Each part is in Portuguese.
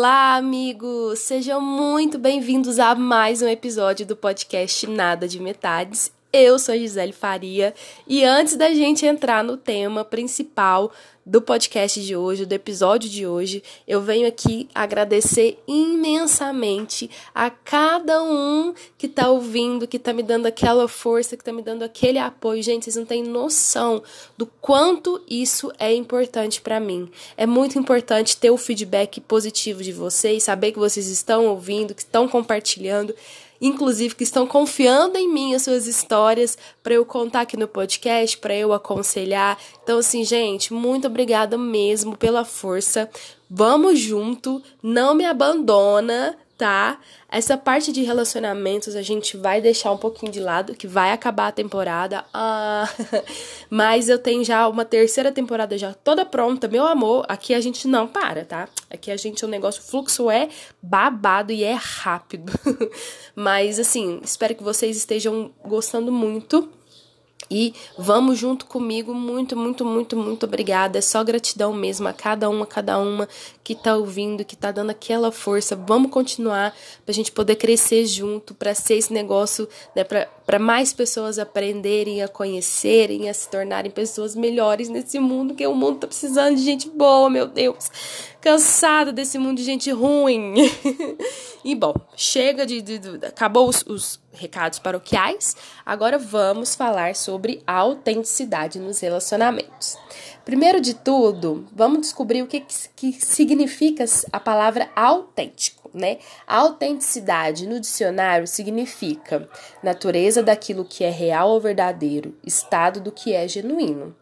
Olá, amigos! Sejam muito bem-vindos a mais um episódio do podcast Nada de Metades. Eu sou a Gisele Faria e antes da gente entrar no tema principal do podcast de hoje, do episódio de hoje, eu venho aqui agradecer imensamente a cada um que tá ouvindo, que tá me dando aquela força, que tá me dando aquele apoio. Gente, vocês não têm noção do quanto isso é importante para mim. É muito importante ter o feedback positivo de vocês, saber que vocês estão ouvindo, que estão compartilhando inclusive que estão confiando em mim as suas histórias para eu contar aqui no podcast, para eu aconselhar. Então assim, gente, muito obrigada mesmo pela força. Vamos junto, não me abandona, Essa parte de relacionamentos a gente vai deixar um pouquinho de lado, que vai acabar a temporada. Ah, mas eu tenho já uma terceira temporada já toda pronta, meu amor. Aqui a gente não para, tá? Aqui a gente, o negócio, o fluxo é babado e é rápido. mas assim, espero que vocês estejam gostando muito. E vamos junto comigo, muito, muito, muito, muito obrigada. É só gratidão mesmo a cada uma, a cada uma que tá ouvindo, que tá dando aquela força. Vamos continuar pra gente poder crescer junto, para ser esse negócio, né, pra, para mais pessoas aprenderem a conhecerem, a se tornarem pessoas melhores nesse mundo, que o mundo tá precisando de gente boa, meu Deus. Cansada desse mundo de gente ruim. e bom, chega de, de, de acabou os, os recados paroquiais. Agora vamos falar sobre a autenticidade nos relacionamentos. Primeiro de tudo, vamos descobrir o que, que significa a palavra autêntico, né? A autenticidade no dicionário significa natureza daquilo que é real ou verdadeiro, estado do que é genuíno.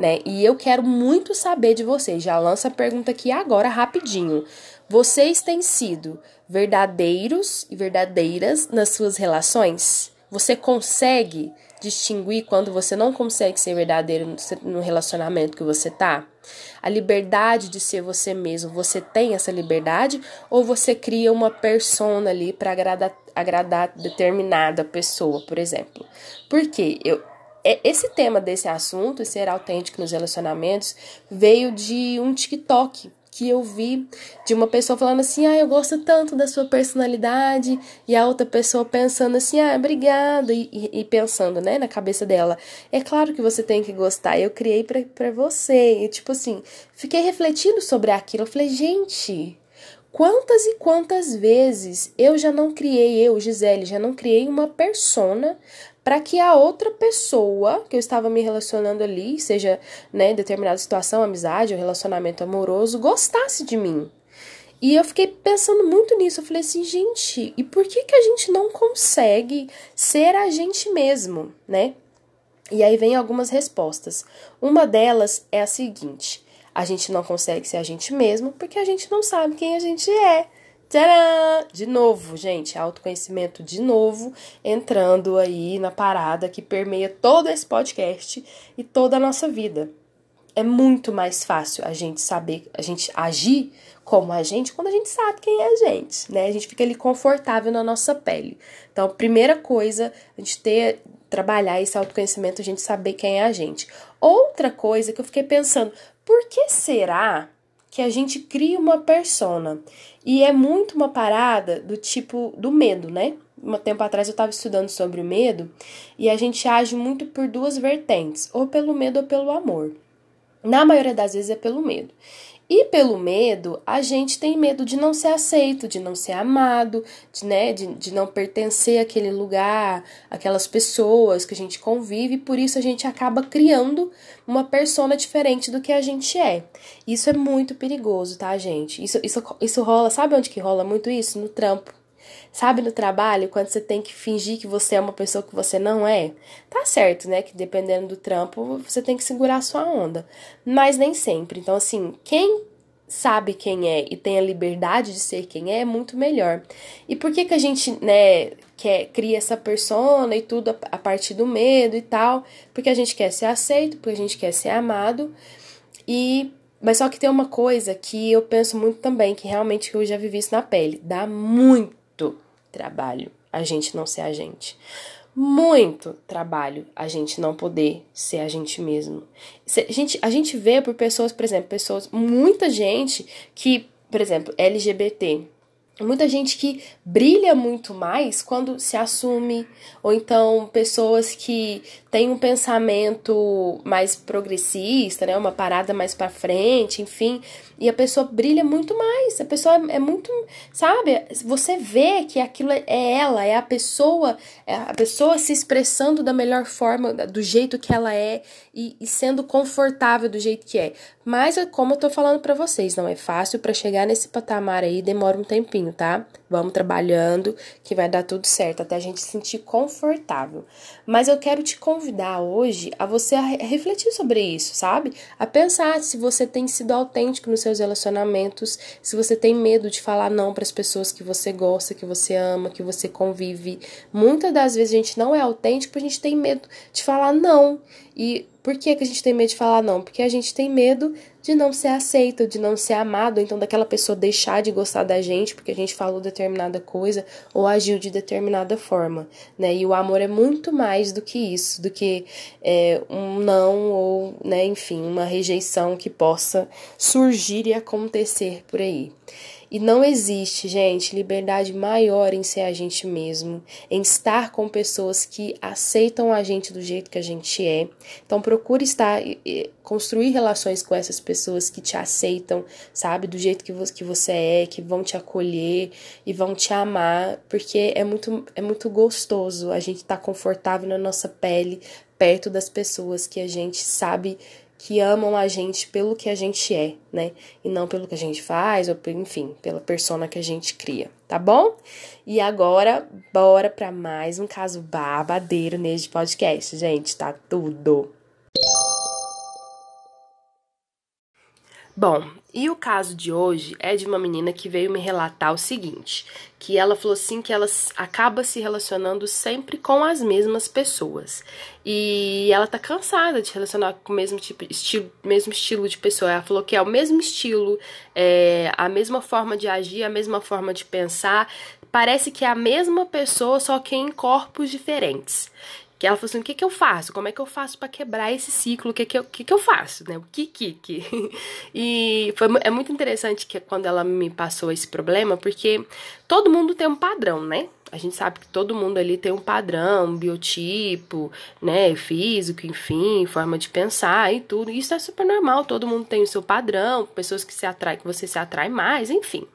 Né? E eu quero muito saber de vocês. Já lança a pergunta aqui agora, rapidinho. Vocês têm sido verdadeiros e verdadeiras nas suas relações? Você consegue distinguir quando você não consegue ser verdadeiro no relacionamento que você tá? A liberdade de ser você mesmo, você tem essa liberdade ou você cria uma persona ali para agradar, agradar determinada pessoa, por exemplo? Porque eu esse tema desse assunto, ser autêntico nos relacionamentos, veio de um TikTok que eu vi de uma pessoa falando assim: ah, eu gosto tanto da sua personalidade, e a outra pessoa pensando assim: ah, obrigada, e, e, pensando, né, na cabeça dela: é claro que você tem que gostar, eu criei pra você. E tipo assim, fiquei refletindo sobre aquilo. Eu falei: gente, quantas e quantas vezes eu já não criei, eu, Gisele, já não criei uma persona para que a outra pessoa que eu estava me relacionando ali, seja né, determinada situação, amizade ou relacionamento amoroso, gostasse de mim. E eu fiquei pensando muito nisso. Eu falei assim, gente, e por que, que a gente não consegue ser a gente mesmo, né? E aí vem algumas respostas. Uma delas é a seguinte: a gente não consegue ser a gente mesmo porque a gente não sabe quem a gente é. Tcharam! De novo, gente, autoconhecimento de novo, entrando aí na parada que permeia todo esse podcast e toda a nossa vida. É muito mais fácil a gente saber, a gente agir como a gente quando a gente sabe quem é a gente, né? A gente fica ali confortável na nossa pele. Então, primeira coisa, a gente ter trabalhar esse autoconhecimento, a gente saber quem é a gente. Outra coisa que eu fiquei pensando, por que será que a gente cria uma persona. E é muito uma parada do tipo do medo, né? Um tempo atrás eu estava estudando sobre o medo e a gente age muito por duas vertentes, ou pelo medo ou pelo amor. Na maioria das vezes é pelo medo. E pelo medo, a gente tem medo de não ser aceito, de não ser amado, de, né, de, de não pertencer àquele lugar, aquelas pessoas que a gente convive, e por isso a gente acaba criando uma persona diferente do que a gente é. Isso é muito perigoso, tá, gente? Isso, isso, isso rola, sabe onde que rola muito isso? No trampo. Sabe no trabalho, quando você tem que fingir que você é uma pessoa que você não é? Tá certo, né? Que dependendo do trampo, você tem que segurar a sua onda. Mas nem sempre. Então, assim, quem sabe quem é e tem a liberdade de ser quem é, é muito melhor. E por que que a gente, né, quer, cria essa persona e tudo a, a partir do medo e tal? Porque a gente quer ser aceito, porque a gente quer ser amado. E mas só que tem uma coisa que eu penso muito também, que realmente eu já vivi isso na pele. Dá muito trabalho a gente não ser a gente. Muito trabalho a gente não poder ser a gente mesmo. A gente, a gente vê por pessoas, por exemplo, pessoas, muita gente que por exemplo, LGBT. Muita gente que brilha muito mais quando se assume, ou então pessoas que têm um pensamento mais progressista, né, uma parada mais para frente, enfim, e a pessoa brilha muito mais. A pessoa é, é, muito, sabe? Você vê que aquilo é ela, é a pessoa, é a pessoa se expressando da melhor forma, do jeito que ela é e, e sendo confortável do jeito que é. Mas como eu tô falando para vocês, não é fácil para chegar nesse patamar aí, demora um tempinho, tá? Vamos trabalhando que vai dar tudo certo até a gente se sentir confortável. Mas eu quero te convidar hoje a você a refletir sobre isso, sabe? A pensar se você tem sido autêntico no seu seus relacionamentos, se você tem medo de falar não para as pessoas que você gosta, que você ama, que você convive. Muitas das vezes a gente não é autêntico a gente tem medo de falar não. E por que, que a gente tem medo de falar não? Porque a gente tem medo de não ser aceito, de não ser amado, então daquela pessoa deixar de gostar da gente porque a gente falou determinada coisa ou agiu de determinada forma, né? E o amor é muito mais do que isso, do que é, um não ou, né, enfim, uma rejeição que possa surgir e acontecer por aí. E não existe, gente, liberdade maior em ser a gente mesmo, em estar com pessoas que aceitam a gente do jeito que a gente é. Então procure estar construir relações com essas pessoas que te aceitam, sabe, do jeito que você é, que vão te acolher e vão te amar, porque é muito é muito gostoso a gente estar tá confortável na nossa pele perto das pessoas que a gente sabe que amam a gente pelo que a gente é, né? E não pelo que a gente faz, ou enfim, pela persona que a gente cria, tá bom? E agora, bora para mais um caso babadeiro neste podcast, gente, tá tudo. Bom, e o caso de hoje é de uma menina que veio me relatar o seguinte: que ela falou assim que ela acaba se relacionando sempre com as mesmas pessoas. E ela tá cansada de relacionar com o mesmo tipo estilo, mesmo estilo de pessoa. Ela falou que é o mesmo estilo, é, a mesma forma de agir, a mesma forma de pensar. Parece que é a mesma pessoa, só que em corpos diferentes que ela falou assim: o que, que eu faço? Como é que eu faço para quebrar esse ciclo? O que, que, eu, que, que eu faço? Né? O que, que, que. E foi, é muito interessante que quando ela me passou esse problema, porque todo mundo tem um padrão, né? A gente sabe que todo mundo ali tem um padrão, um biotipo, né, físico, enfim, forma de pensar e tudo. Isso é super normal, todo mundo tem o seu padrão, pessoas que se atraem, que você se atrai mais, enfim.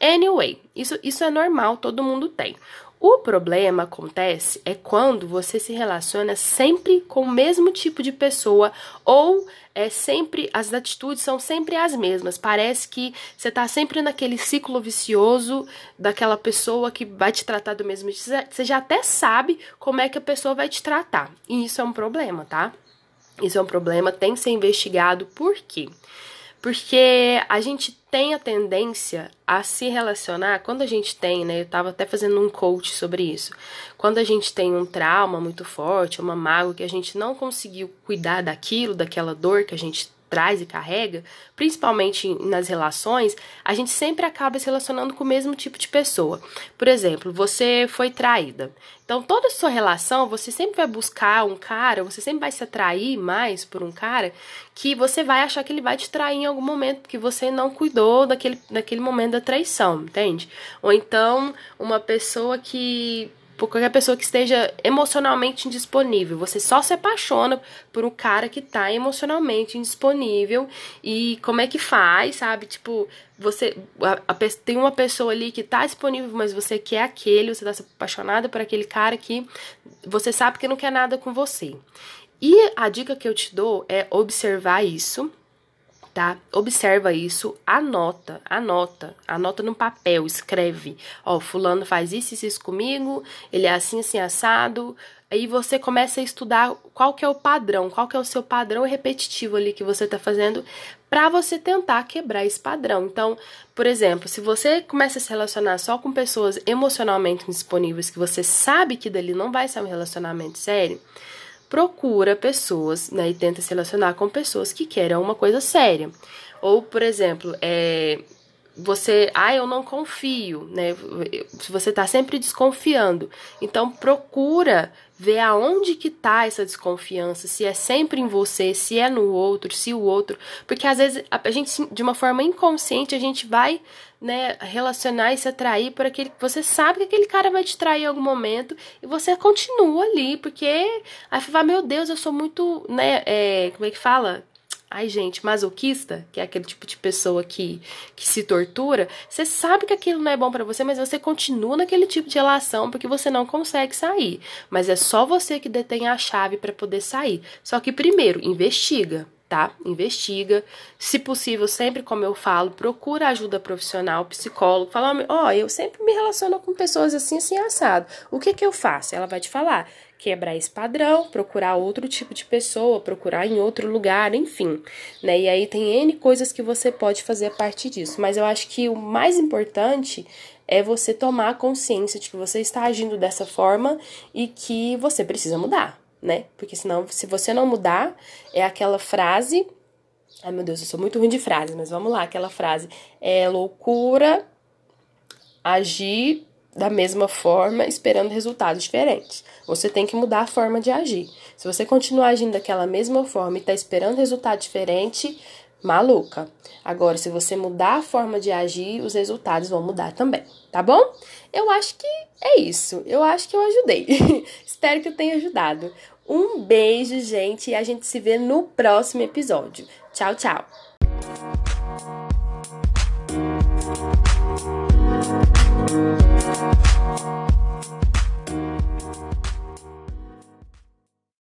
Anyway, isso, isso é normal, todo mundo tem. O problema acontece é quando você se relaciona sempre com o mesmo tipo de pessoa ou é sempre as atitudes são sempre as mesmas. Parece que você está sempre naquele ciclo vicioso daquela pessoa que vai te tratar do mesmo jeito. Você já até sabe como é que a pessoa vai te tratar. E isso é um problema, tá? Isso é um problema, tem que ser investigado. Por quê? Porque a gente tem a tendência a se relacionar, quando a gente tem, né? Eu tava até fazendo um coach sobre isso. Quando a gente tem um trauma muito forte, uma mágoa que a gente não conseguiu cuidar daquilo, daquela dor que a gente traz e carrega, principalmente nas relações, a gente sempre acaba se relacionando com o mesmo tipo de pessoa. Por exemplo, você foi traída. Então, toda a sua relação, você sempre vai buscar um cara, você sempre vai se atrair mais por um cara que você vai achar que ele vai te trair em algum momento, porque você não cuidou daquele, daquele momento da traição, entende? Ou então, uma pessoa que por qualquer pessoa que esteja emocionalmente indisponível. Você só se apaixona por um cara que tá emocionalmente indisponível e como é que faz, sabe? Tipo, você a, a, tem uma pessoa ali que tá disponível, mas você quer aquele, você tá apaixonada por aquele cara que você sabe que não quer nada com você. E a dica que eu te dou é observar isso, tá? Observa isso, anota, anota, anota no papel, escreve. Ó, fulano faz isso e isso comigo, ele é assim, assim, assado. Aí você começa a estudar qual que é o padrão, qual que é o seu padrão repetitivo ali que você tá fazendo para você tentar quebrar esse padrão. Então, por exemplo, se você começa a se relacionar só com pessoas emocionalmente indisponíveis que você sabe que dali não vai ser um relacionamento sério, procura pessoas, né, e tenta se relacionar com pessoas que querem uma coisa séria. Ou, por exemplo, é, você, ah, eu não confio, né? Você está sempre desconfiando. Então procura ver aonde que tá essa desconfiança, se é sempre em você, se é no outro, se o outro, porque às vezes a gente de uma forma inconsciente a gente vai, né, relacionar e se atrair por aquele você sabe que aquele cara vai te trair em algum momento e você continua ali, porque aí meu Deus, eu sou muito, né, é, como é que fala? Ai gente, masoquista, que é aquele tipo de pessoa que, que se tortura, você sabe que aquilo não é bom para você, mas você continua naquele tipo de relação porque você não consegue sair. Mas é só você que detém a chave para poder sair. Só que primeiro, investiga tá? Investiga. Se possível, sempre como eu falo, procura ajuda profissional, psicólogo. Fala, ó, oh, eu sempre me relaciono com pessoas assim, assim, assado. O que que eu faço? Ela vai te falar. Quebrar esse padrão, procurar outro tipo de pessoa, procurar em outro lugar, enfim, né? E aí tem N coisas que você pode fazer a partir disso. Mas eu acho que o mais importante é você tomar consciência de que você está agindo dessa forma e que você precisa mudar né? Porque senão, se você não mudar, é aquela frase. Ai meu Deus, eu sou muito ruim de frase, mas vamos lá, aquela frase. É loucura agir da mesma forma, esperando resultados diferentes. Você tem que mudar a forma de agir. Se você continuar agindo daquela mesma forma e está esperando resultado diferente, maluca. Agora, se você mudar a forma de agir, os resultados vão mudar também, tá bom? Eu acho que é isso. Eu acho que eu ajudei. Espero que eu tenha ajudado. Um beijo, gente, e a gente se vê no próximo episódio. Tchau, tchau.